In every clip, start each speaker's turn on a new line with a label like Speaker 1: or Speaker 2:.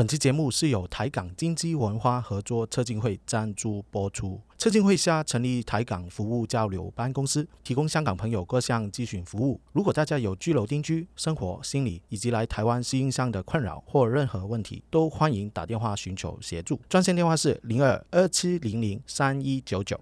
Speaker 1: 本期节目是由台港经济文化合作策进会赞助播出。策进会下成立台港服务交流办公司，提供香港朋友各项咨询服务。如果大家有居留定居、生活、心理以及来台湾适应上的困扰或任何问题，都欢迎打电话寻求协助。专线电话是零二二七零零三一九九。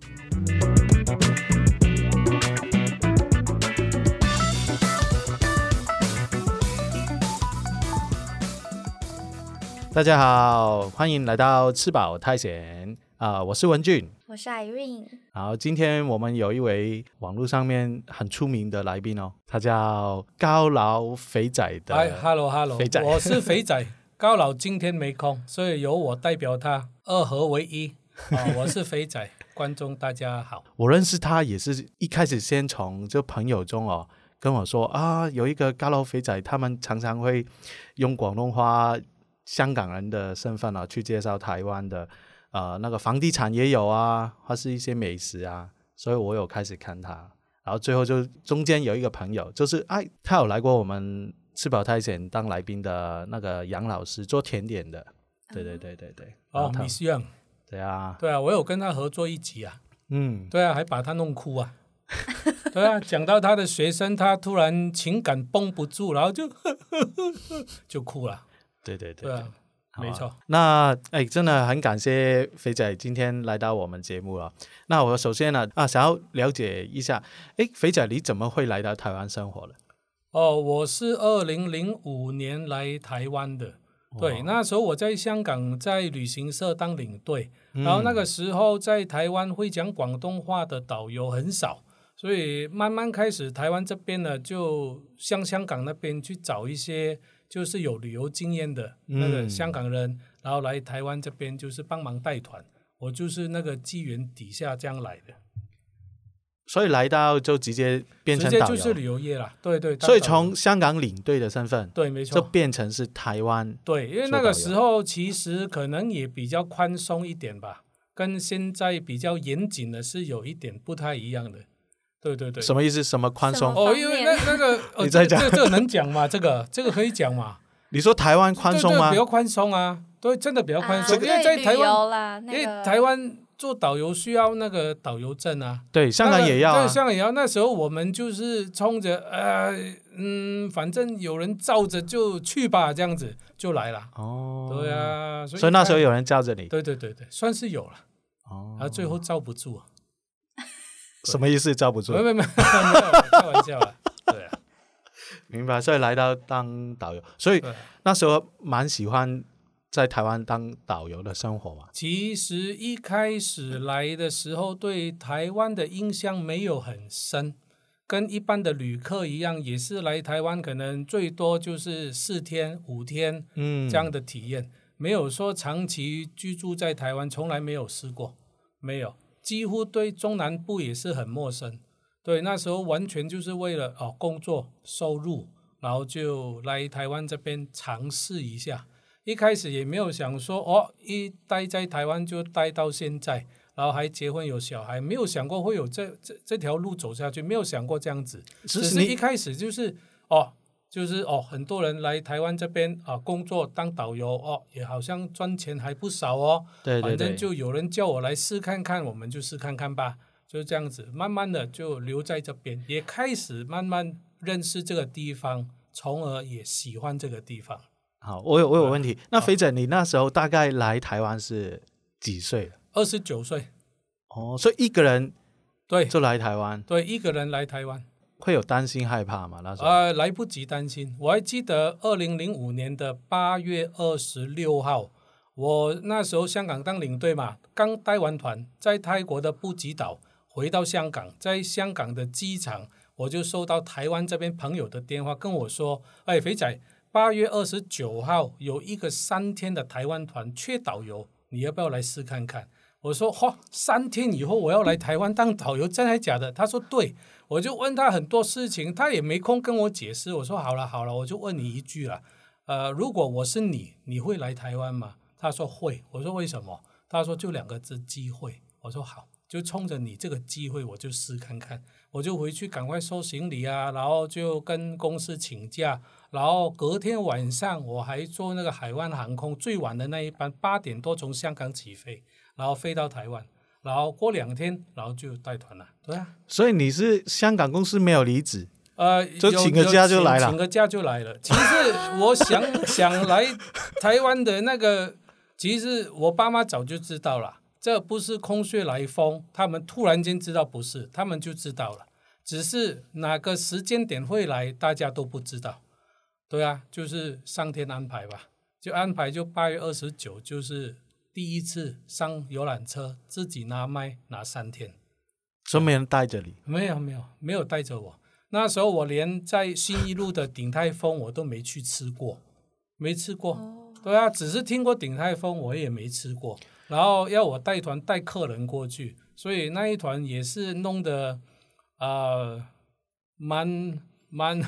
Speaker 1: 大家好，欢迎来到吃饱太闲啊、我是文俊。
Speaker 2: 我是 Irene，
Speaker 1: 好，今天我们有一位网络上面很出名的来宾哦，他叫高老肥仔的。
Speaker 3: 哎，Hello Hello，
Speaker 1: 肥仔
Speaker 3: 我是肥仔。高老今天没空，所以由我代表他，二合为一。啊、我是肥仔，观众大家好。
Speaker 1: 我认识他也是一开始先从就朋友中哦跟我说啊，有一个高老肥仔，他们常常会用广东话香港人的身份啊去介绍台湾的呃那个房地产也有啊，或是一些美食啊，所以我有开始看他，然后最后就中间有一个朋友，就是哎他有来过我们吃饱太闲当来宾的那个杨老师做甜点的，对对对对对，
Speaker 3: 哦
Speaker 1: 他
Speaker 3: ，Miss Young，
Speaker 1: 对啊，
Speaker 3: 对啊，我有跟他合作一集啊，
Speaker 1: 嗯，
Speaker 3: 对啊，还把他弄哭啊。对啊，讲到他的学生，他突然情感绷不住，然后就 就哭了。
Speaker 1: 对对对
Speaker 3: 没错。
Speaker 1: 那哎，真的很感谢肥仔今天来到我们节目了。那我首先呢啊，想要了解一下，哎，肥仔你怎么会来到台湾生活的？
Speaker 3: 哦，我是二零零五年来台湾的。对，那时候我在香港在旅行社当领队，然后那个时候在台湾会讲广东话的导游很少，所以慢慢开始台湾这边呢，就向香港那边去找一些就是有旅游经验的那个
Speaker 1: 嗯
Speaker 3: 香港人，然后来台湾这边就是帮忙带团。我就是那个机缘底下这样来的，
Speaker 1: 所以来到就直接变
Speaker 3: 直
Speaker 1: 成
Speaker 3: 就是旅游业了。对对，当
Speaker 1: 所以从香港领队的身份，
Speaker 3: 对没错就，
Speaker 1: 变成是台湾。
Speaker 3: 对，因为那个时候其实可能也比较宽松一点吧，跟现在比较严谨的是有一点不太一样的。对对对。
Speaker 1: 什么意思？什么宽松？
Speaker 3: 哦，因为那那个，呃
Speaker 1: 你在讲
Speaker 3: 这个这个能讲吗？这个这个可以讲吗？
Speaker 1: 你说台湾宽松吗
Speaker 3: 对对比？较宽松啊，对，真的比较宽松，
Speaker 2: 啊
Speaker 3: 因为在台湾，因为台湾做导游需要那个导游证啊，
Speaker 1: 对，香港也要啊
Speaker 3: 那个对，。香港也要。那时候我们就是冲着呃嗯，反正有人罩着就去吧，这样子就来了。
Speaker 1: 哦，
Speaker 3: 对，啊，所以看
Speaker 1: 所以那时候有人罩着你。
Speaker 3: 对对对对，算是有了，
Speaker 1: 哦
Speaker 3: 然后最后罩不住啊，
Speaker 1: 什么意思？罩不住
Speaker 3: 没？没没，开玩笑啊，对啊，
Speaker 1: 明白。所以来到当导游，所以。那时候蛮喜欢在台湾当导游的生活嘛。
Speaker 3: 其实一开始来的时候，对台湾的印象没有很深，跟一般的旅客一样，也是来台湾可能最多就是四天、五天
Speaker 1: 嗯，
Speaker 3: 这样的体验，没有说长期居住在台湾，从来没有试过，没有，几乎对中南部也是很陌生。对，那时候完全就是为了哦工作收入，然后就来台湾这边尝试一下。一开始也没有想说哦，一待在台湾就待到现在，然后还结婚有小孩，没有想过会有这这这条路走下去，没有想过这样子。只是一开始就是哦，就是哦，很多人来台湾这边啊工作当导游哦，也好像赚钱还不少哦。
Speaker 1: 对对对，
Speaker 3: 反正就有人叫我来试看看，我们就试看看吧，就这样子，慢慢的就留在这边，也开始慢慢认识这个地方，从而也喜欢这个地方。
Speaker 1: 好，我有我有问题。那肥仔，你那时候大概来台湾是几岁了？
Speaker 3: 二十九岁，
Speaker 1: 哦，所以一个人
Speaker 3: 对
Speaker 1: 就来台湾，
Speaker 3: 对，一个人来台湾，
Speaker 1: 会有担心害怕吗？那时候？
Speaker 3: 呃，来不及担心。我还记得二零零五年的八月二十六号，我那时候香港当领队嘛，刚带完团，在泰国的布吉岛回到香港，在香港的机场，我就收到台湾这边朋友的电话跟我说：“哎，肥仔，八月二十九号有一个三天的台湾团缺导游，你要不要来试看看？”我说：“嚯、三天以后我要来台湾当导游，真还假的？”他说：“对。”我就问他很多事情，他也没空跟我解释。我说：“好了好了，我就问你一句了，呃，如果我是你，你会来台湾吗？”他说会。我说为什么？他说就两个字：机会。我说好，就冲着你这个机会，我就试看看，我就回去赶快收行李啊，然后就跟公司请假，然后隔天晚上我还坐那个海湾航空最晚的那一班，八点多从香港起飞，然后飞到台湾，然后过两天，然后就带团了，对啊。
Speaker 1: 所以你是香港公司没有离职，
Speaker 3: 呃，
Speaker 1: 就请个假就来了
Speaker 3: 请个假就来了。其实我想 想来台湾的那个，其实我爸妈早就知道了，这不是空穴来风，他们突然间知道不是，他们就知道了，只是哪个时间点会来，大家都不知道。对啊，就是上天安排吧，就安排就八月二十九，就是第一次上游览车，自己拿麦拿三天。
Speaker 1: 所以没人带着你。
Speaker 3: 没有没有没有带着我。那时候我连在新一路的鼎泰丰我都没去吃过，没吃过。
Speaker 2: 哦，
Speaker 3: 对啊，只是听过鼎泰丰，我也没吃过。然后要我带团带客人过去，所以那一团也是弄得呃蛮蛮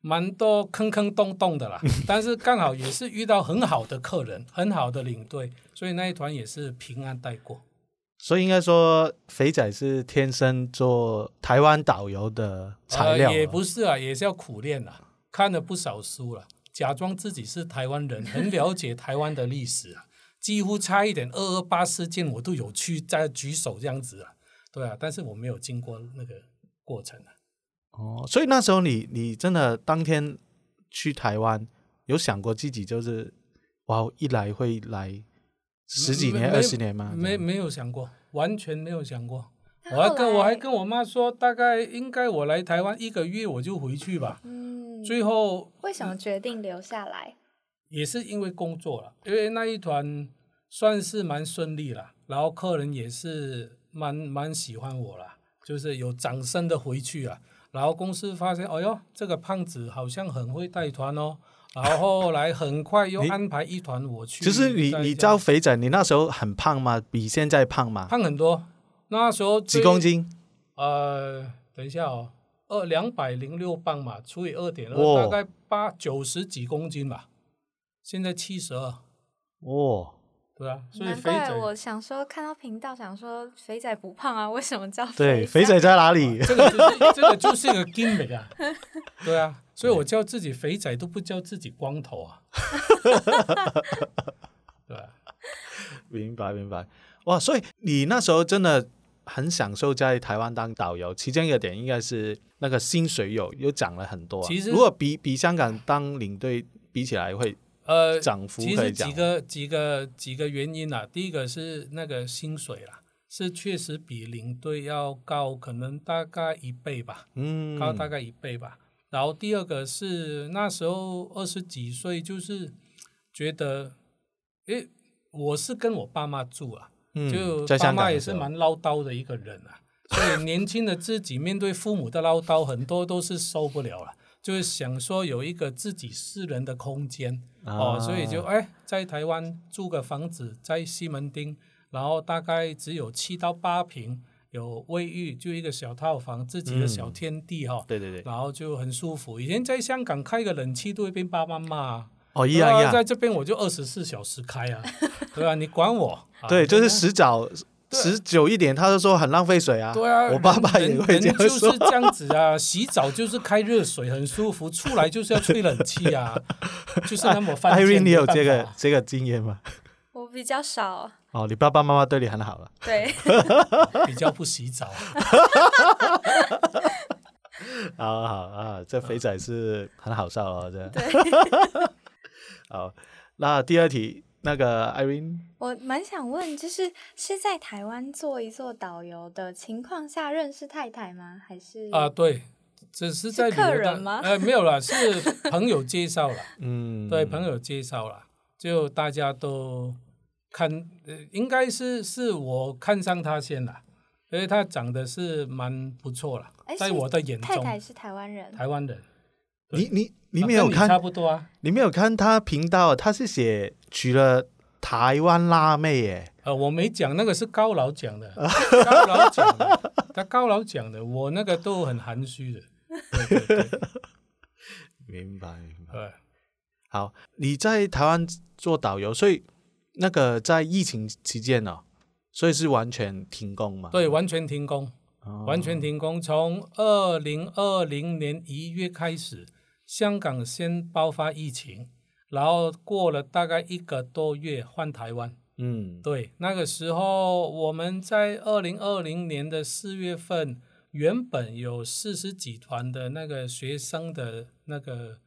Speaker 3: 蛮多坑坑洞洞的啦。但是刚好也是遇到很好的客人，很好的领队，所以那一团也是平安带过。
Speaker 1: 所以应该说，肥仔是天生做台湾导游的材料、
Speaker 3: 呃。也不是啊，也是要苦练啊，看了不少书了，假装自己是台湾人，很了解台湾的历史啊，几乎差一点二二八事件我都有去在举手这样子啊，对啊，但是我没有经过那个过程啊。
Speaker 1: 哦，所以那时候你你真的当天去台湾，有想过自己就是哇，一来会来十几年、二十年吗？
Speaker 3: 没没有想过，完全没有想过。我还跟我还跟我妈说，大概应该我来台湾一个月我就回去吧。
Speaker 2: 嗯，
Speaker 3: 最后
Speaker 2: 为什么决定留下来？
Speaker 3: 也是因为工作了，因为那一团算是蛮顺利了，然后客人也是蛮蛮喜欢我了，就是有掌声的回去啊。然后公司发现，哎呦，这个胖子好像很会带团哦。然后后来很快又 安排一团我去。
Speaker 1: 其实你你知道肥仔，你那时候很胖吗？比现在胖吗？
Speaker 3: 胖很多，那时候
Speaker 1: 几公斤？
Speaker 3: 呃，等一下哦，二两百零六磅嘛，除以二点二，大概八九十几公斤吧。现在七十二，
Speaker 1: 哦，
Speaker 3: 对啊，所以
Speaker 2: 难
Speaker 3: 肥仔
Speaker 2: 怪我想说看到频道想说肥仔不胖啊，为什么叫
Speaker 1: 对，
Speaker 2: 肥
Speaker 1: 肥仔在哪里？
Speaker 3: 这个就是这个就是一个 gimmick 啊，对啊，所以我叫自己肥仔都不叫自己光头啊，对啊，
Speaker 1: 明白明白。哇，所以你那时候真的很享受在台湾当导游，其中一个点应该是那个薪水有有涨了很多啊、
Speaker 3: 其实
Speaker 1: 如果比比香港当领队比起来，会
Speaker 3: 呃，
Speaker 1: 涨幅
Speaker 3: 其实几个几个几个原因啊，第一个是那个薪水啦，是确实比领队要高，可能大概一倍吧，
Speaker 1: 嗯
Speaker 3: 高大概一倍吧。然后第二个是那时候二十几岁，就是觉得，诶，我是跟我爸妈住啊，
Speaker 1: 嗯
Speaker 3: 就爸妈也是蛮唠叨的一个人啊，所以年轻的自己面对父母的唠叨，很多都是受不了了，就是想说有一个自己私人的空间哦，所以就
Speaker 1: 啊
Speaker 3: 哎在台湾租个房子在西门町，然后大概只有七到八平，有卫浴，就一个小套房，自己的小
Speaker 1: 嗯
Speaker 3: 天地哈、
Speaker 1: 对对对，
Speaker 3: 然后就很舒服。以前在香港开个冷气都会被爸妈骂啊，
Speaker 1: 哦一样一样，
Speaker 3: 在这边我就二十四小时开啊，对啊，你管我？啊
Speaker 1: 对，就是
Speaker 3: 那
Speaker 1: 洗澡
Speaker 3: 对
Speaker 1: 洗久一点，他就说很浪费水啊。
Speaker 3: 对啊，
Speaker 1: 我爸爸也
Speaker 3: 人
Speaker 1: 会这样
Speaker 3: 人就是
Speaker 1: 说。
Speaker 3: 这样子啊，洗澡就是开热水，很舒服，出来就是要吹冷气啊，就是那么犯贱。
Speaker 1: Irene，你有这个
Speaker 3: 法
Speaker 1: 这个经验吗？
Speaker 2: 我比较少，
Speaker 1: 哦，你爸爸妈妈对你很好了。
Speaker 2: 对，
Speaker 3: 比较不洗澡。
Speaker 1: 好好啊，这肥仔是很好笑哦，这。
Speaker 2: 对。
Speaker 1: 好，那第二题，那个 Irene，
Speaker 2: 我蛮想问，就是是在台湾做一做导游的情况下认识太太吗？还是
Speaker 3: 啊，对，只是在
Speaker 2: 是客
Speaker 3: 旅游的
Speaker 2: 人吗
Speaker 3: 呃，没有啦，是 朋友介绍了，
Speaker 1: 嗯，
Speaker 3: 对，朋友介绍了，就大家都看，呃，应该是是我看上他先了，因为他长得是蛮不错了在我的眼中，
Speaker 2: 太太是台湾人？
Speaker 3: 台湾人，
Speaker 1: 你你你
Speaker 3: 啊
Speaker 1: 没有看
Speaker 3: 跟差不多啊。
Speaker 1: 你没有看他频道，他是写娶了台湾辣妹耶。
Speaker 3: 呃，我没讲，那个是高老讲的，高老讲的，他高老讲的，我那个都很含蓄的。对对对
Speaker 1: 明白明白。好，你在台湾做导游，所以那个在疫情期间呢、所以是完全停工嘛？
Speaker 3: 对，完全停工，
Speaker 1: 哦，
Speaker 3: 完全停工。从二零二零年一月开始，香港先爆发疫情，然后过了大概一个多月换台湾。
Speaker 1: 嗯，
Speaker 3: 对，那个时候我们在二零二零年的四月份，原本有四十几团的那个学生的那个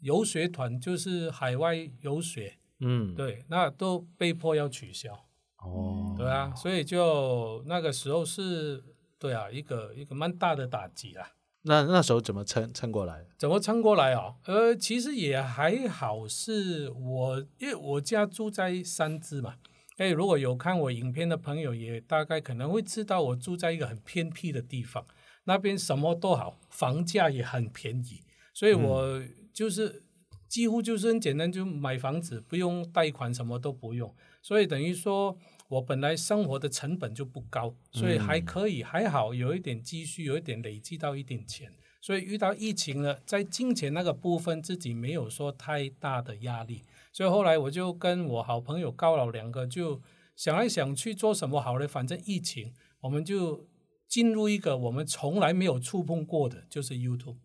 Speaker 3: 游学团，就是海外游学，
Speaker 1: 嗯，
Speaker 3: 对，那都被迫要取消，
Speaker 1: 哦，
Speaker 3: 对啊，所以就那个时候是，对啊，一个一个蛮大的打击啦。
Speaker 1: 那那时候怎么撑撑过来？
Speaker 3: 怎么撑过来哦？呃，其实也还好，是我因为我家住在三芝嘛。哎，如果有看我影片的朋友，也大概可能会知道我住在一个很偏僻的地方，那边什么都好，房价也很便宜，所以我就是几乎就是很简单，就买房子，不用贷款，什么都不用，所以等于说我本来生活的成本就不高，所以还可以，还好有一点积蓄，有一点累积到一点钱，所以遇到疫情了，在金钱那个部分自己没有说太大的压力。所以后来我就跟我好朋友高老两个就想来想去做什么好呢？反正疫情，我们就进入一个我们从来没有触碰过的，就是 YouTube。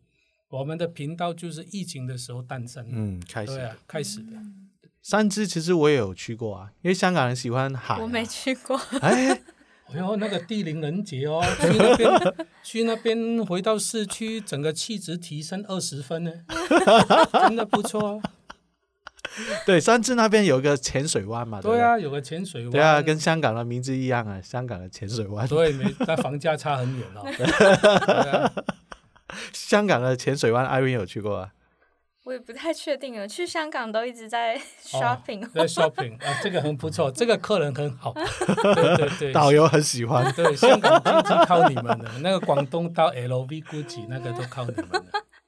Speaker 3: 我们的频道就是疫情的时候诞生的，
Speaker 1: 嗯，开始
Speaker 3: 对啊，开始的。
Speaker 1: 三芝其实我也有去过啊，因为香港人喜欢海啊、
Speaker 2: 我没去过，
Speaker 1: 哎，
Speaker 3: 哎呦，那个地灵人杰哦，去那边去那边回到市区，整个气质提升二十分呢，真的不错哦。
Speaker 1: 对，三芝那边有一个浅水湾嘛，不
Speaker 3: 对啊，有个浅水湾。
Speaker 1: 对啊，跟香港的名字一样啊，香港的浅水湾。
Speaker 3: 对，没，但房价差很远哦。啊
Speaker 1: 香港的浅水湾，艾薇有去过啊？
Speaker 2: 我也不太确定了。去香港都一直在 shopping，、
Speaker 3: 哦在 shopping 啊，这个很不错，这个客人很好，对对对，
Speaker 1: 导游很喜欢。
Speaker 3: 对香港经济靠你们的，那个广东到 LV、GUCCI 那个都靠你们的。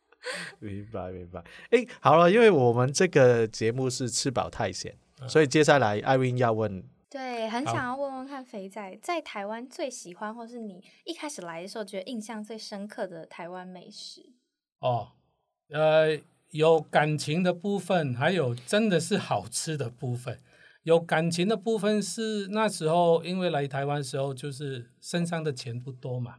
Speaker 1: 明白明白。哎，好了，因为我们这个节目是吃饱太闲，所以接下来艾薇要问，
Speaker 2: 对，很想要问问看肥仔在台湾最喜欢，或是你一开始来的时候觉得印象最深刻的台湾美食。
Speaker 3: 哦，呃，有感情的部分，还有真的是好吃的部分。有感情的部分是那时候因为来台湾时候就是身上的钱不多嘛，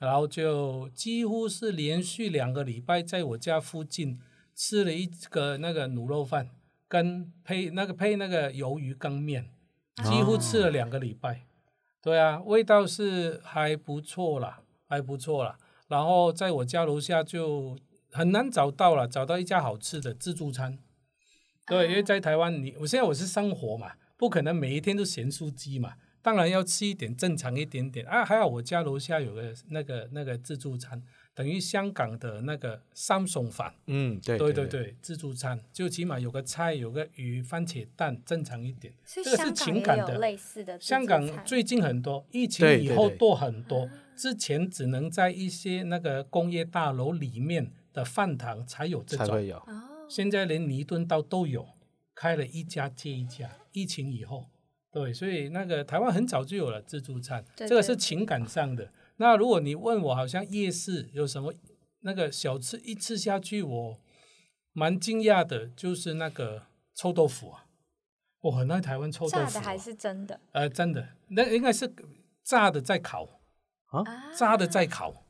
Speaker 3: 然后就几乎是连续两个礼拜在我家附近吃了一个那个卤肉饭，跟配那个配那个鱿鱼羹面，几乎吃了两个礼拜。对啊，味道是还不错啦，还不错啦。然后在我家楼下就很难找到了，找到一家好吃的自助餐。对，因为在台湾你，我现在我是生活嘛，不可能每一天都咸酥鸡嘛，当然要吃一点正常一点点啊。还好我家楼下有个那个那个自助餐，等于香港的那个三餸饭。
Speaker 1: 嗯，对
Speaker 3: 对
Speaker 1: 对
Speaker 3: 对对，自助餐就起码有个菜，有个鱼、番茄蛋，正常一点。这个是情感的
Speaker 2: 类似的
Speaker 3: 香港最近很多，疫情以后多很多，之前只能在一些那个工业大楼里面的饭堂才有这种，
Speaker 1: 才会有。
Speaker 2: 哦，
Speaker 3: 现在连尼敦道都有，开了一家接一家。疫情以后，对，所以那个台湾很早就有了自助餐，这个是情感上的。那如果你问我，好像夜市有什么那个小吃一吃下去，我蛮惊讶的，就是那个臭豆腐啊。我很爱台湾臭豆腐、啊，
Speaker 2: 炸的还是真的
Speaker 3: 呃，真的，那应该是炸的在烤，
Speaker 2: 啊？
Speaker 3: 炸的在烤。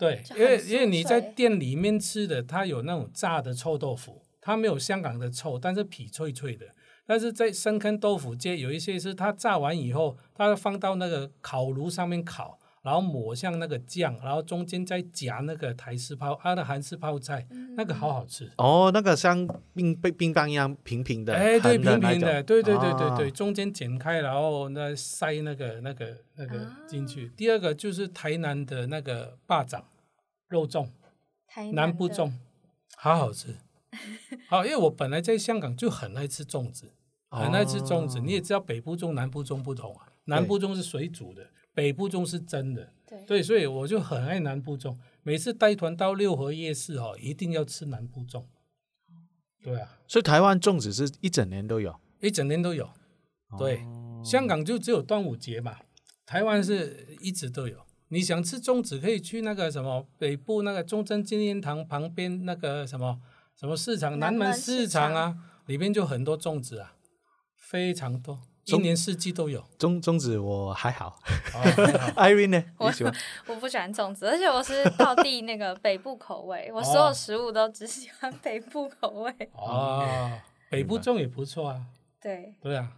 Speaker 3: 对，因为因为你在店里面吃的，它有那种炸的臭豆腐，它没有香港的臭，但是皮脆脆的。但是在深坑豆腐街有一些是它炸完以后，它放到那个烤炉上面烤，然后抹上那个酱，然后中间再夹那个台式泡啊的韩式泡菜，那个好好吃。
Speaker 1: 哦，那个像冰冰冰棒一样平平的，
Speaker 3: 哎，对，平平的，对对对对
Speaker 1: 啊
Speaker 3: 对，中间剪开，然后那塞那个那个那个
Speaker 2: 啊
Speaker 3: 进去。第二个就是台南的那个霸掌肉粽，
Speaker 2: 台
Speaker 3: 南部粽，好好吃。好，因为我本来在香港就很爱吃粽子，很爱吃粽子。
Speaker 1: 哦
Speaker 3: 你也知道北部粽、南部粽不同啊，南部粽是水煮的，北部粽是真的。
Speaker 2: 对
Speaker 3: 对，所以我就很爱南部粽。每次带团到六合夜市哦，一定要吃南部粽。对啊，
Speaker 1: 所以台湾粽子是一整年都有。
Speaker 3: 一整年都有。对，
Speaker 1: 哦
Speaker 3: 香港就只有端午节嘛，台湾是一直都有。你想吃粽子，可以去那个什么北部那个中正纪念堂旁边那个什么什么市场，南门
Speaker 2: 市
Speaker 3: 市场啊，里面就很多粽子啊，非常多。一年四季都有。
Speaker 1: 粽粽子我还好
Speaker 3: 哦还好，
Speaker 1: Irene 呢？
Speaker 2: 我
Speaker 1: 喜欢？
Speaker 2: 我不喜欢粽子，而且我是道地那个北部口味，我所有
Speaker 3: 哦
Speaker 2: 食物都只喜欢北部口味。
Speaker 3: 哦，北部粽也不错啊。
Speaker 2: 对，
Speaker 3: 对啊，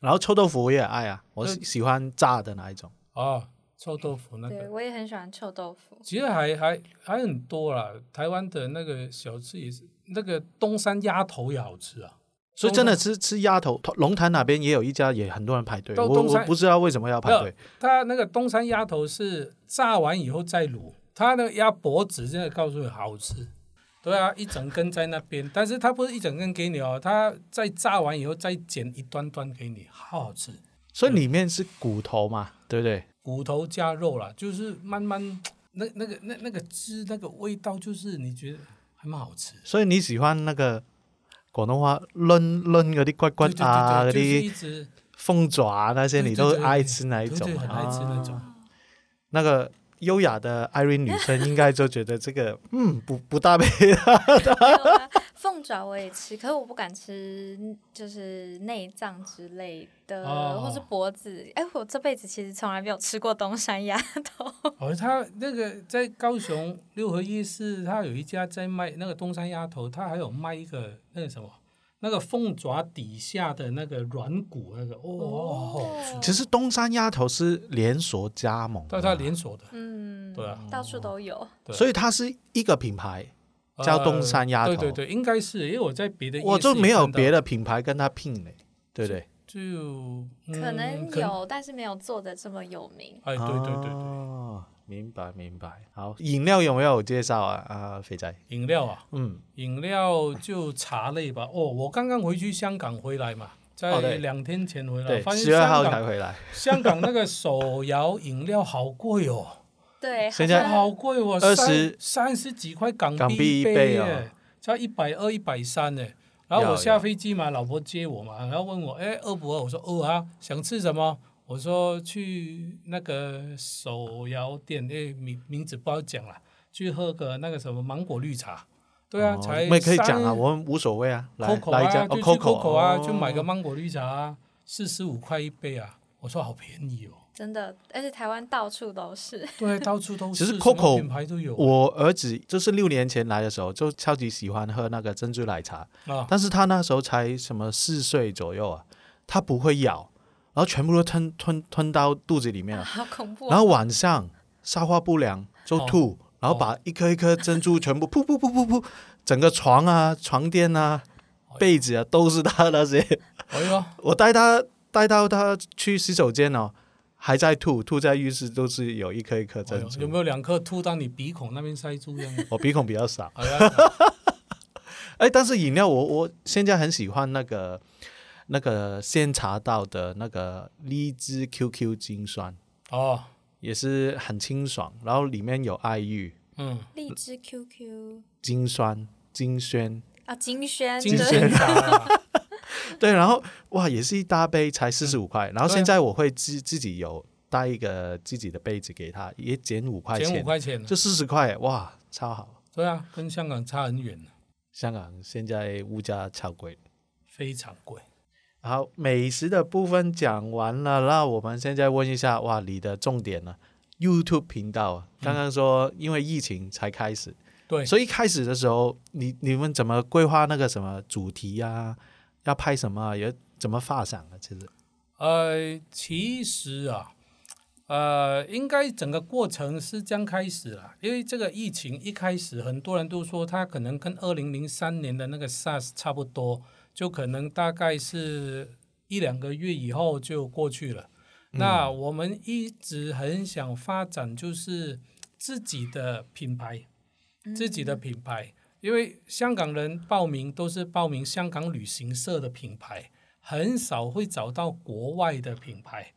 Speaker 1: 然后臭豆腐我也爱啊，我
Speaker 3: 对
Speaker 1: 喜喜欢炸的那一种。
Speaker 3: 哦，臭豆腐那
Speaker 2: 对
Speaker 3: 个，
Speaker 2: 我也很喜欢臭豆腐。
Speaker 3: 其实还还还很多啦。台湾的那个小吃也是，那个东山鸭头也好吃啊。
Speaker 1: 所以真的吃吃鸭头，龙潭那边也有一家，也很多人排队。我我不知道为什么要排队。
Speaker 3: 他那个东山鸭头是炸完以后再卤，他那个鸭脖子真的告诉你好吃。对啊，一整根在那边，但是它不是一整根给你哦，它在炸完以后再剪一端端给你，好好吃。
Speaker 1: 所以里面是骨头嘛，对不对？
Speaker 3: 骨头加肉啦，就是慢慢那那个那那个汁那个味道，就是你觉得还蛮好吃。
Speaker 1: 所以你喜欢那个广东话抡抡嗰啲骨骨啊，嗰啲凤爪啊那些，你都爱吃那一种
Speaker 3: 爱吃那种
Speaker 1: 啊那个优雅的 Irene 女生应该就觉得这个嗯不不搭配
Speaker 2: 凤爪我也吃，可是我不敢吃，就是内脏之类的，
Speaker 3: 哦
Speaker 2: 或是脖子。哎，我这辈子其实从来没有吃过东山鸭头。
Speaker 3: 哦，他那个在高雄六合夜市，他有一家在卖那个东山鸭头，他还有卖一个那个什么，那个凤爪底下的那个软骨那个，哦。
Speaker 1: 其实东山鸭头是连锁加盟
Speaker 3: 它连锁的，
Speaker 2: 嗯，
Speaker 3: 对啊，
Speaker 2: 到处都有。
Speaker 1: 所以它是一个品牌，叫东山鸭头
Speaker 3: 呃对对对，应该是，因为我在别的
Speaker 1: 我就没有别的品牌跟他拼嘞，对不对？
Speaker 3: 就、
Speaker 2: 可能
Speaker 3: 嗯
Speaker 2: 有，但是没有做的这么有名。
Speaker 3: 哎，对对对对，
Speaker 1: 哦，明白明白。好，饮料有没有介绍啊？啊，肥仔，
Speaker 3: 饮料啊，
Speaker 1: 嗯，
Speaker 3: 饮料就茶类吧。哦，我刚刚回去香港回来嘛，在两天前回来，
Speaker 1: 对，
Speaker 3: 发现
Speaker 1: 十二号
Speaker 3: 香港
Speaker 1: 才回来。
Speaker 3: 香港那个手摇饮料好贵哦，
Speaker 2: 对，
Speaker 1: 现在
Speaker 2: 好
Speaker 3: 贵哦，
Speaker 1: 二十
Speaker 3: 三三十几块港
Speaker 1: 港币
Speaker 3: 币
Speaker 1: 一杯
Speaker 3: 耶，才一百二、一百三呢。然后我下飞机嘛，老婆接我嘛，然后问我，哎，饿不饿？我说饿啊，想吃什么？我说去那个手摇店，哎，名名字不好讲了，去喝个那个什么芒果绿茶。对啊，
Speaker 1: 哦
Speaker 3: 才
Speaker 1: 我们可以讲啊，我们无所谓啊。来
Speaker 3: Coco
Speaker 1: 来一家
Speaker 3: 啊，就去
Speaker 1: Coco
Speaker 3: Coco 啊，
Speaker 1: 哦
Speaker 3: 就买个芒果绿茶啊，四十五块一杯啊。我说好便宜哦。
Speaker 2: 真的，而且台湾到处都是。
Speaker 3: 对，到处都是，
Speaker 1: 其实 Coco
Speaker 3: 品牌都有。
Speaker 1: 我儿子就是六年前来的时候，就超级喜欢喝那个珍珠奶茶，
Speaker 3: 啊，
Speaker 1: 但是他那时候才什么四岁左右啊，他不会咬，然后全部都吞吞吞到肚子里面了。
Speaker 2: 好恐怖、哦！
Speaker 1: 然后晚上消化不良就吐，然后
Speaker 3: 哦
Speaker 1: 把一颗一颗珍珠全部 噗噗噗噗噗，整个床啊、床垫啊、被子啊都是他那些。
Speaker 3: 哎呦，
Speaker 1: 我带他带到他去洗手间哦，还在吐，吐在浴室都是有一颗一颗
Speaker 3: 哎
Speaker 1: 珍珠。
Speaker 3: 呦有没有两颗吐到你鼻孔那边塞住这样？
Speaker 1: 我鼻孔比较少，
Speaker 3: 哎
Speaker 1: 但是饮料我我现在很喜欢那个那个先查到的那个荔枝 QQ 精酸，
Speaker 3: 哦，
Speaker 1: 也是很清爽，然后里面有爱玉、
Speaker 3: 嗯，
Speaker 2: 荔枝 QQ
Speaker 1: 精酸、精轩，
Speaker 2: 啊，精
Speaker 3: 轩
Speaker 2: 精
Speaker 3: 轩茶，
Speaker 1: 对，然后哇，也是一大杯才四十五块，然后现在我会自自己有带一个自己的杯子给他，也减五块钱
Speaker 3: 减五，块钱，
Speaker 1: 就四十块，哇，超好。
Speaker 3: 对啊，跟香港差很远，
Speaker 1: 香港现在物价超贵。
Speaker 3: 非常贵。
Speaker 1: 好，美食的部分讲完了，那我们现在问一下，哇，你的重点呢？YouTube 频道啊，刚刚说因为疫情才开始，
Speaker 3: 对，
Speaker 1: 所以一开始的时候，你你们怎么规划那个什么主题啊？要拍什么啊？也怎么发展啊？其实，
Speaker 3: 呃，其实啊，呃，应该整个过程是这样开始了，因为这个疫情一开始，很多人都说它可能跟二零零三年的那个 SARS 差不多，就可能大概是一两个月以后就过去了。那我们一直很想发展就是自己的品牌，自己的品牌，因为香港人报名都是报名香港旅行社的品牌，很少会找到国外的品牌，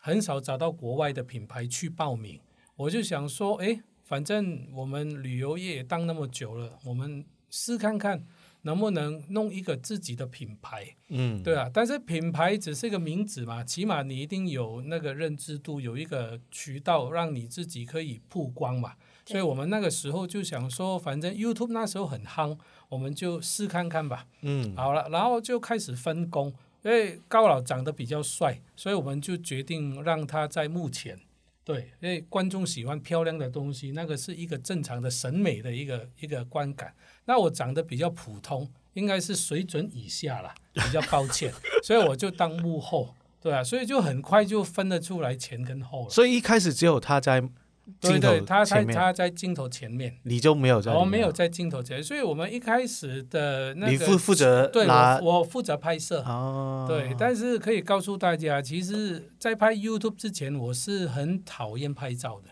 Speaker 3: 很少找到国外的品牌去报名。我就想说，诶，反正我们旅游业也当那么久了，我们试看看能不能弄一个自己的品牌。
Speaker 1: 嗯，
Speaker 3: 对啊，但是品牌只是一个名字嘛，起码你一定有那个认知度，有一个渠道让你自己可以曝光嘛。所以我们那个时候就想说，反正 YouTube 那时候很夯，我们就试看看吧。
Speaker 1: 嗯，
Speaker 3: 好了，然后就开始分工。因为高老长得比较帅，所以我们就决定让他在幕前。对，因为观众喜欢漂亮的东西，那个是一个正常的审美的一个一个观感。那我长得比较普通，应该是水准以下了，比较抱歉，所以我就当幕后，对啊，所以就很快就分得出来前跟后了。
Speaker 1: 所以一开始只有他在镜
Speaker 3: 对对，
Speaker 1: 头
Speaker 3: 他在，他在镜头前面，
Speaker 1: 你就没有在，
Speaker 3: 我没有在镜头前，所以我们一开始的那个
Speaker 1: 你负负责
Speaker 3: 对我我负责拍摄，
Speaker 1: 哦，
Speaker 3: 对，但是可以告诉大家，其实，在拍 YouTube 之前，我是很讨厌拍照的，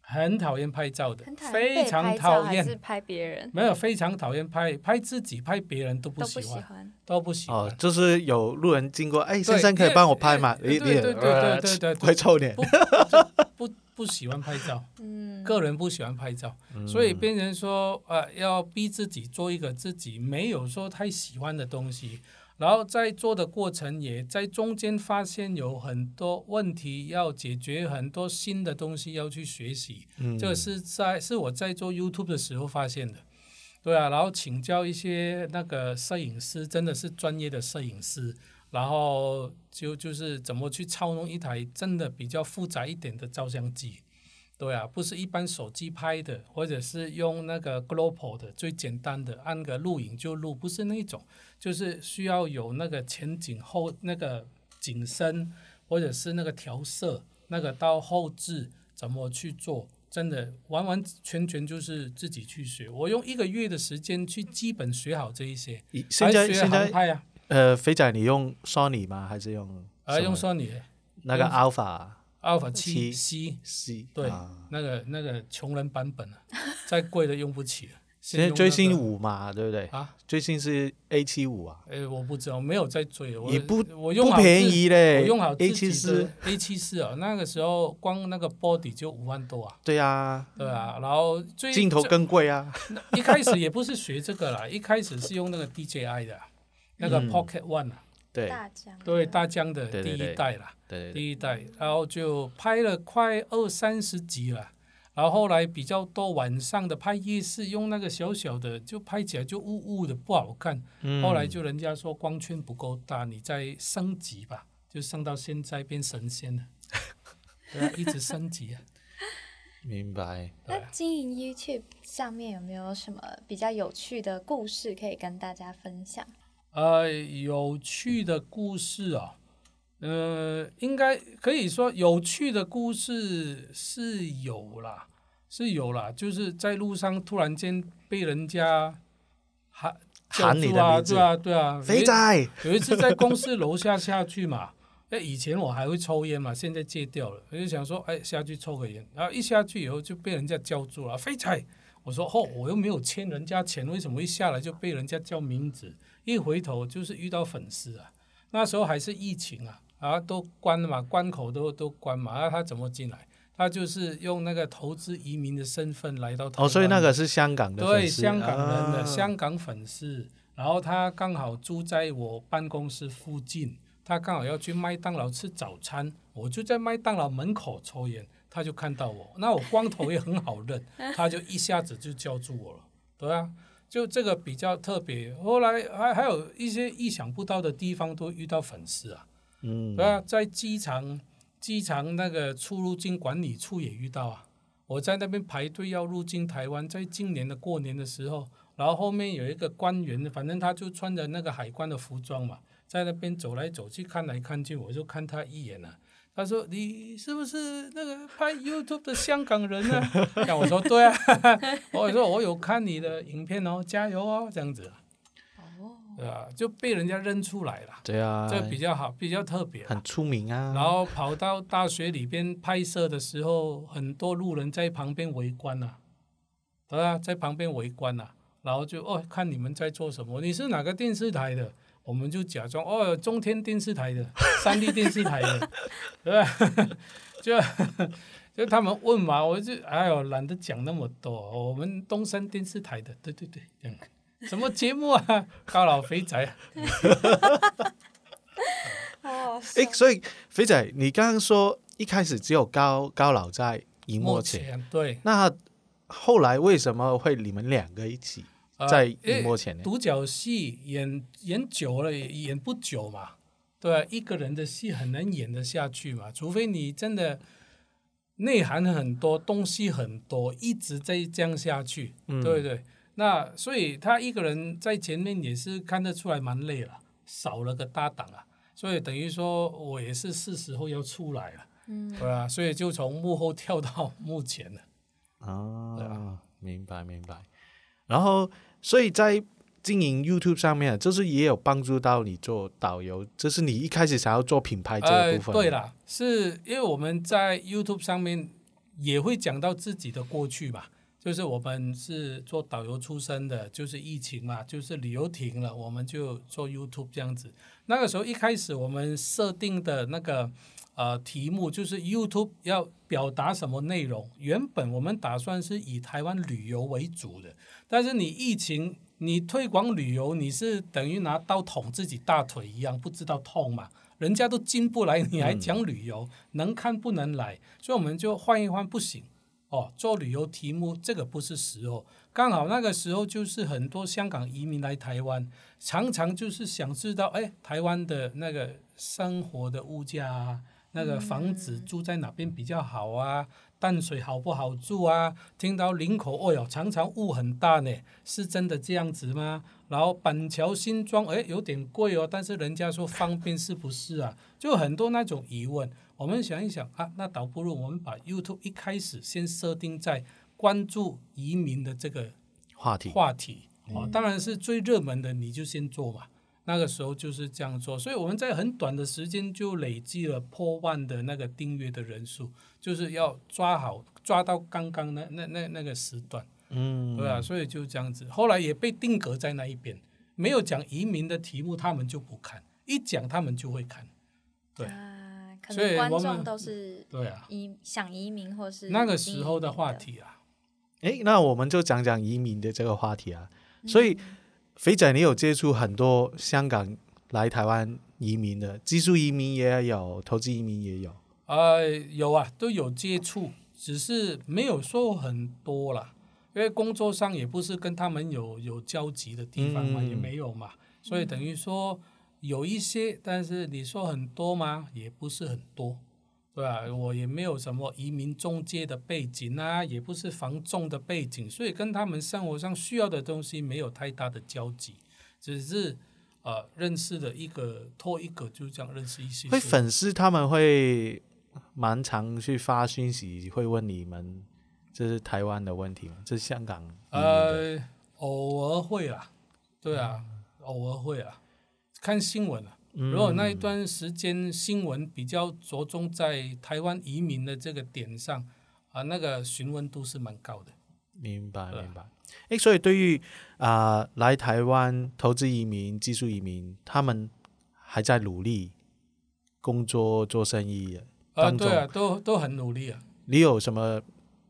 Speaker 3: 很讨厌拍照的。非常讨厌。
Speaker 2: 是，拍别人？
Speaker 3: 没有非常讨厌拍拍自己、拍别人都不
Speaker 2: 喜
Speaker 3: 喜欢，都不喜欢。
Speaker 1: 哦，就是有路人经过，哎，
Speaker 3: 对
Speaker 1: 先生可以帮我拍吗？你你
Speaker 3: 对对对对对对对
Speaker 1: 会臭脸。
Speaker 3: 不不不喜欢拍照，
Speaker 2: 嗯，
Speaker 3: 个人不喜欢拍照，
Speaker 1: 嗯。
Speaker 3: 所以变成说，呃，要逼自己做一个自己没有说太喜欢的东西，然后在做的过程也在中间发现有很多问题要解决，很多新的东西要去学习。
Speaker 1: 嗯。
Speaker 3: 这个是在是我在做 YouTube 的时候发现的，对啊，然后请教一些那个摄影师，真的是专业的摄影师，然后就就是怎么去操弄一台真的比较复杂一点的照相机，对啊，不是一般手机拍的，或者是用那个 GoPro 的最简单的按个录影就录，不是那种，就是需要有那个前景后那个景深，或者是那个调色，那个到后置怎么去做。真的完完全全就是自己去学，我用一个月的时间去基本学好这一些，
Speaker 1: 你现在
Speaker 3: 还学
Speaker 1: 现在
Speaker 3: 航拍啊，
Speaker 1: 呃，肥仔你用 Sony 吗？还是用啊，
Speaker 3: 用索尼
Speaker 1: 那个
Speaker 3: 用
Speaker 1: Alpha
Speaker 3: Alpha
Speaker 1: 七
Speaker 3: 七
Speaker 1: C，C？
Speaker 3: 对
Speaker 1: 啊
Speaker 3: 那个那个穷人版本啊，再贵的用不起了。
Speaker 1: 现在追星五嘛，对不对？
Speaker 3: 啊，
Speaker 1: 追星是 A 七五啊，
Speaker 3: 哎，我不知道，没有在追，我
Speaker 1: 也不
Speaker 3: 我用好
Speaker 1: 不便宜嘞。
Speaker 3: 我用好
Speaker 1: A 七四
Speaker 3: ，A 七四啊，那个时候光那个 body 就五万多啊，
Speaker 1: 对啊，
Speaker 3: 对啊，然后最
Speaker 1: 镜头更贵啊。
Speaker 3: 一开始也不是学这个啦，一开始是用那个 DJI 的啊，那个
Speaker 1: 嗯
Speaker 3: Pocket One 啊，
Speaker 1: 对
Speaker 2: 大疆
Speaker 3: 对，大疆的第一代啦，第一代，然后就拍了快二三十集了。然后后来比较多晚上的拍夜视，用那个小小的，就拍起来就雾雾的不好看。
Speaker 1: 嗯
Speaker 3: 后来就人家说光圈不够大，你再升级吧，就升到现在变神仙了，对啊，一直升级啊。
Speaker 1: 明白。
Speaker 2: 那经营 YouTube 上面有没有什么比较有趣的故事可以跟大家分享？
Speaker 3: 呃，有趣的故事啊，呃，应该可以说有趣的故事是有啦，是有啦，就是在路上突然间被人家喊叫
Speaker 1: 喊你
Speaker 3: 住啊，
Speaker 1: 的名字
Speaker 3: 对啊，对啊，
Speaker 1: 肥仔，
Speaker 3: 有一次在公司楼下下去嘛，哎，以前我还会抽烟嘛，现在戒掉了。我就想说，哎，下去抽个烟，然后一下去以后就被人家叫住了，肥仔。我说，哦，我又没有欠人家钱，为什么一下来就被人家叫名字？一回头就是遇到粉丝啊，那时候还是疫情啊，啊，都关了嘛，关口都都关嘛，那、他怎么进来？他就是用那个投资移民的身份来到台湾。
Speaker 1: 哦，所以那个是香港的
Speaker 3: 对香港人的、
Speaker 1: 啊
Speaker 3: 香港粉丝，然后他刚好住在我办公室附近，他刚好要去麦当劳吃早餐，我就在麦当劳门口抽烟，他就看到我，那我光头也很好认，他就一下子就叫住我了，对啊，就这个比较特别。后来还还有一些意想不到的地方都遇到粉丝啊，
Speaker 1: 嗯
Speaker 3: 对啊，在机场机场那个出入境管理处也遇到啊。我在那边排队要入境台湾，在今年的过年的时候，然后后面有一个官员，反正他就穿着那个海关的服装嘛，在那边走来走去，看来看去，我就看他一眼啊。他说：“你是不是那个拍 YouTube 的香港人呢、啊？” 我说：“对啊。” 我说：“我有看你的影片哦，加油哦，这样子。”
Speaker 2: 哦，
Speaker 3: 对啊，就被人家认出来了，
Speaker 1: 对啊，
Speaker 3: 这比较好，比较特别啊。
Speaker 1: 很出名啊。
Speaker 3: 然后跑到大学里边拍摄的时候，很多路人在旁边围观呐、对啊，在旁边围观呐、然后就哦看你们在做什么，你是哪个电视台的？我们就假装哦中天电视台的，三 D 电视台的，对吧？就 就他们问嘛，我就哎呦懒得讲那么多，我们东山电视台的，对对对，这样什么节目啊？高老肥仔啊，
Speaker 2: 哦，
Speaker 1: 哎，所以肥仔，你刚刚说一开始只有高高老在荧幕前，
Speaker 3: 前对。
Speaker 1: 那后来为什么会你们两个一起
Speaker 3: 呃
Speaker 1: 在幕前呢？
Speaker 3: 独角戏演演久了也演不久嘛，对啊，一个人的戏很难演得下去嘛，除非你真的内涵很多，东西很多，一直在这样下去，
Speaker 1: 嗯
Speaker 3: 对不对？那所以他一个人在前面也是看得出来蛮累了，少了个搭档啊，所以等于说我也是是时候要出来了，
Speaker 2: 嗯，
Speaker 3: 对啊，所以就从幕后跳到幕前了。啊
Speaker 1: 明白明白。然后，所以在经营 YouTube 上面，就是也有帮助到你做导游，这是你一开始想要做品牌这个部分。
Speaker 3: 对，啦，是因为我们在 YouTube 上面也会讲到自己的过去嘛，就是我们是做导游出身的，就是疫情嘛，就是旅游停了，我们就做 YouTube 这样子。那个时候一开始我们设定的那个呃题目就是 YouTube 要表达什么内容，原本我们打算是以台湾旅游为主的，但是你疫情。你推广旅游，你是等于拿刀捅自己大腿一样，不知道痛嘛？人家都进不来，你还讲旅游，能看不能来，所以我们就换一换，不行哦。做旅游题目这个不是时候，刚好那个时候就是很多香港移民来台湾，常常就是想知道，哎，台湾的那个生活的物价啊，那个房子住在哪边比较好啊？淡水好不好住啊？听到林口，哦哟，常常雾很大呢，是真的这样子吗？然后板桥新庄，哎，有点贵哦，但是人家说方便，是不是啊？就很多那种疑问。我们想一想啊，那倒不如我们把 YouTube 一开始先设定在关注移民的这个
Speaker 1: 话题
Speaker 3: 话题哦，当然是最热门的，你就先做嘛。那个时候就是这样做，所以我们在很短的时间就累积了破万的那个订阅的人数，就是要抓好抓到刚刚那那那那个时段，
Speaker 1: 嗯，
Speaker 3: 对啊，所以就这样子。后来也被定格在那一边，没有讲移民的题目，他们就不看；一讲，他们就会看。对。
Speaker 2: 啊，可
Speaker 3: 所以
Speaker 2: 能观众都是
Speaker 3: 对啊，
Speaker 2: 移想移民或是
Speaker 3: 那个时候的话题啊，
Speaker 1: 诶，那我们就讲讲移民的这个话题啊。所以，
Speaker 2: 嗯
Speaker 1: 肥仔，你有接触很多香港来台湾移民的，技术移民也有，投资移民也有。
Speaker 3: 呃，有啊，都有接触，只是没有说很多啦，因为工作上也不是跟他们有有交集的地方嘛，
Speaker 1: 嗯
Speaker 3: 也没有嘛，所以等于说有一些，但是你说很多吗？也不是很多，对啊、我也没有什么移民中介的背景啊，也不是房仲的背景，所以跟他们生活上需要的东西没有太大的交集，只是呃认识了一个拖一个，就这样认识一些些。
Speaker 1: 会粉丝他们会蛮常去发讯息，会问你们这是台湾的问题吗？这是香港
Speaker 3: 呃，偶尔会啦，对啊，偶尔会啊，看新闻啊。如果那一段时间新闻比较着重在台湾移民的这个点上啊，那个询问度是蛮高的。
Speaker 1: 明白明白。诶，所以对于啊、来台湾投资移民、技术移民，他们还在努力工作做生意的
Speaker 3: 啊，对啊，都都很努力啊，
Speaker 1: 你有什么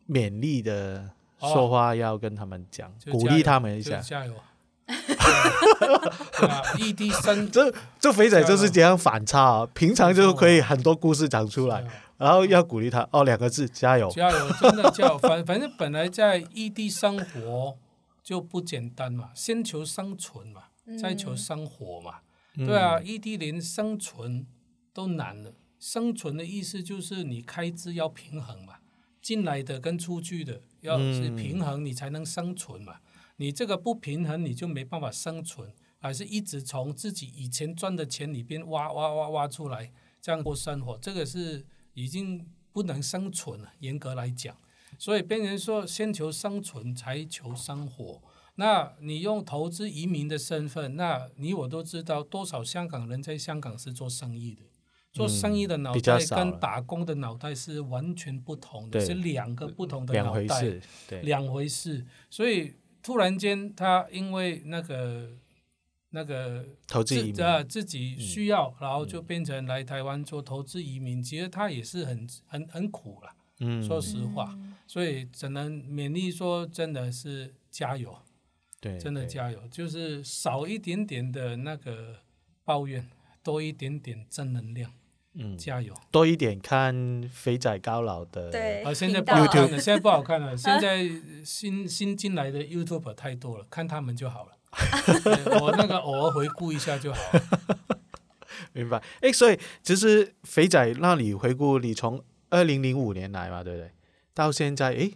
Speaker 1: 勉励的说话要跟他们讲，鼓励他们一下？
Speaker 3: 就加油啊！对啊，异地生
Speaker 1: 这这肥仔就是这样反差啊！平常就可以很多故事讲出来，
Speaker 3: 啊
Speaker 1: 然后要鼓励他哦，两个字加油。
Speaker 3: 加油，真的加油！反 反正本来在异地生活就不简单嘛，先求生存嘛，再求
Speaker 2: 嗯
Speaker 3: 生活嘛。
Speaker 1: 嗯
Speaker 3: 对啊，异地连生存都难了。生存的意思就是你开支要平衡嘛，进来的跟出去的要是
Speaker 1: 嗯
Speaker 3: 平衡，你才能生存嘛。你这个不平衡，你就没办法生存，还是一直从自己以前赚的钱里边挖挖挖挖出来，这样过生活，这个是已经不能生存了。严格来讲，所以别人说先求生存，才求生活。那你用投资移民的身份，那你我都知道多少香港人在香港是做生意的，做生意的脑袋跟打工的脑袋是完全不同的，
Speaker 1: 对
Speaker 3: 是两个不同的
Speaker 1: 两
Speaker 3: 脑袋，
Speaker 1: 回事，对，
Speaker 3: 两回事。所以突然间他因为那个那个
Speaker 1: 投资移民，
Speaker 3: 自呃自己需要，然后就变成来台湾做投资移民，其实他也是很很很苦了，
Speaker 1: 嗯，
Speaker 3: 说实话。所以只能勉励说，真的是加油。
Speaker 1: 对，
Speaker 3: 真的加油，就是少一点点的那个抱怨，多一点点正能量，
Speaker 1: 嗯，
Speaker 3: 加油！
Speaker 1: 多一点看肥仔高老的，
Speaker 2: 对，
Speaker 3: 啊，现在不好看了，现在不好看了，现在新新进来的 YouTube 太多了，看他们就好了。我那个偶尔回顾一下就好了。
Speaker 1: 明白。哎，所以其实肥仔那里回顾，你从二零零五年来嘛，对不对？到现在，哎，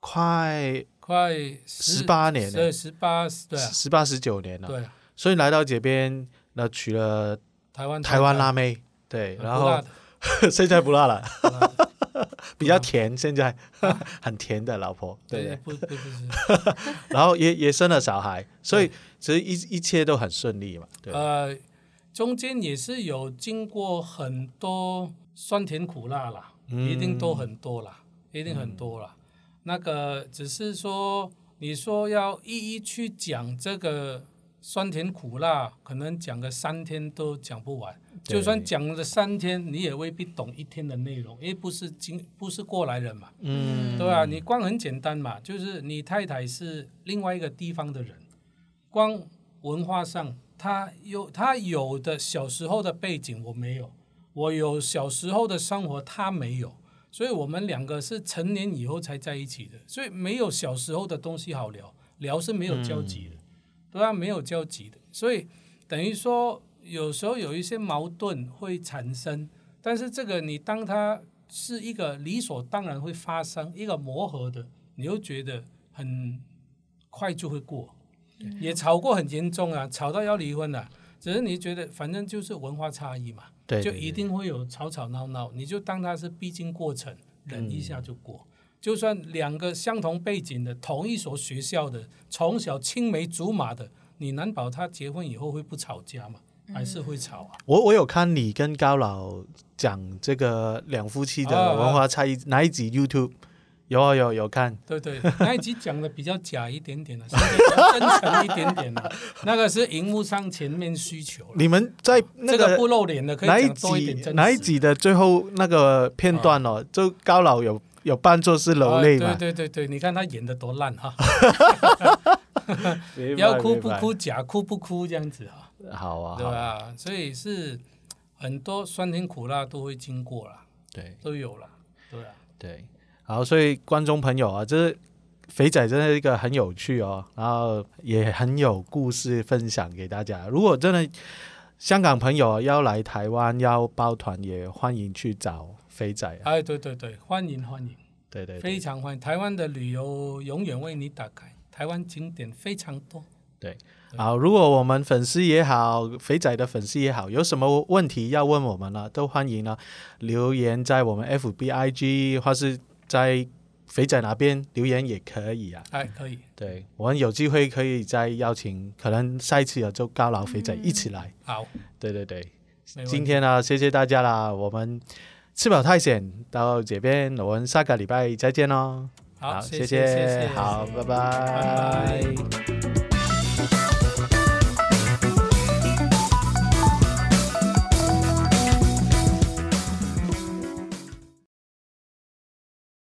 Speaker 1: 快
Speaker 3: 快
Speaker 1: 十八年了，
Speaker 3: 对，十八对啊，
Speaker 1: 十八十九年了。
Speaker 3: 对，
Speaker 1: 所以来到这边，那娶了
Speaker 3: 台湾
Speaker 1: 台湾辣妹，对，然后 现在不辣了，比较甜，现在 很甜的老婆，对
Speaker 3: 对，
Speaker 1: 不对？
Speaker 3: 不不不是，
Speaker 1: 然后也也生了小孩，所以其实一一切都很顺利嘛，对。
Speaker 3: 呃，中间也是有经过很多酸甜苦辣啦，一定都很多啦，一定很多啦。那个只是说，你说要一一去讲这个酸甜苦辣，可能讲个三天都讲不完。
Speaker 1: 对。
Speaker 3: 就算讲了三天，你也未必懂一天的内容，因为不是经不是过来人嘛。
Speaker 1: 嗯，
Speaker 3: 对啊，你光很简单嘛，就是你太太是另外一个地方的人，光文化上，她有她有的小时候的背景我没有，我有小时候的生活她没有，所以我们两个是成年以后才在一起的，所以没有小时候的东西好聊，聊是没有交集的，对啊，没有交集的，所以等于说有时候有一些矛盾会产生，但是这个你当它是一个理所当然会发生一个磨合的，你又觉得很快就会过，也吵过很严重啊，吵到要离婚了、只是你觉得反正就是文化差异嘛，
Speaker 1: 对，对
Speaker 3: 就一定会有吵吵闹闹，你就当它是必经过程，忍一下就过。就算两个相同背景的、同一所学校的、从小青梅竹马的，你难保他结婚以后会不吵架吗？还是会吵啊？
Speaker 1: 我我有看你跟高老讲这个两夫妻的
Speaker 3: 啊啊
Speaker 1: 文化差异，哪一集 YouTube 有啊有有看，
Speaker 3: 对对，那一集讲的比较假一点点了、真诚一点点了、那个是荧幕上前面需求。
Speaker 1: 你们在那
Speaker 3: 这个不露脸的可以
Speaker 1: 哪一
Speaker 3: 讲多一点
Speaker 1: 集
Speaker 3: 真实。
Speaker 1: 哪一集的最后那个片段哦，就高老有有扮作是流泪嘛
Speaker 3: 啊？对对对对，你看他演的多烂哈，要哭不？哭，假哭不哭这样子哈，
Speaker 1: 白好啊，
Speaker 3: 对
Speaker 1: 好
Speaker 3: 吧？所以是很多酸甜苦辣都会经过啦，
Speaker 1: 对
Speaker 3: 都有啦，对啊。
Speaker 1: 对，好，所以观众朋友啊，这肥仔真的是一个很有趣哦，然后也很有故事分享给大家。如果真的香港朋友要来台湾要包团，也欢迎去找肥仔啊。
Speaker 3: 哎，对对对，欢迎欢迎，
Speaker 1: 对对对
Speaker 3: 非常欢迎。台湾的旅游永远为你打开，台湾景点非常多。
Speaker 1: 好，如果我们粉丝也好，肥仔的粉丝也好，有什么问题要问我们呢，都欢迎呢留言在我们 FB、IG 或是在肥仔那边留言也可以啊。
Speaker 3: 哎，可以，
Speaker 1: 对我们有机会可以再邀请，可能下一次有就高老肥仔一起来。
Speaker 3: 好，
Speaker 1: 对对对，今天呢，谢谢大家啦，我们吃饱太闲到这边，我们下个礼拜再见喽。
Speaker 3: 好，
Speaker 1: 谢
Speaker 3: 谢谢谢，
Speaker 1: 好，拜拜
Speaker 3: 拜拜。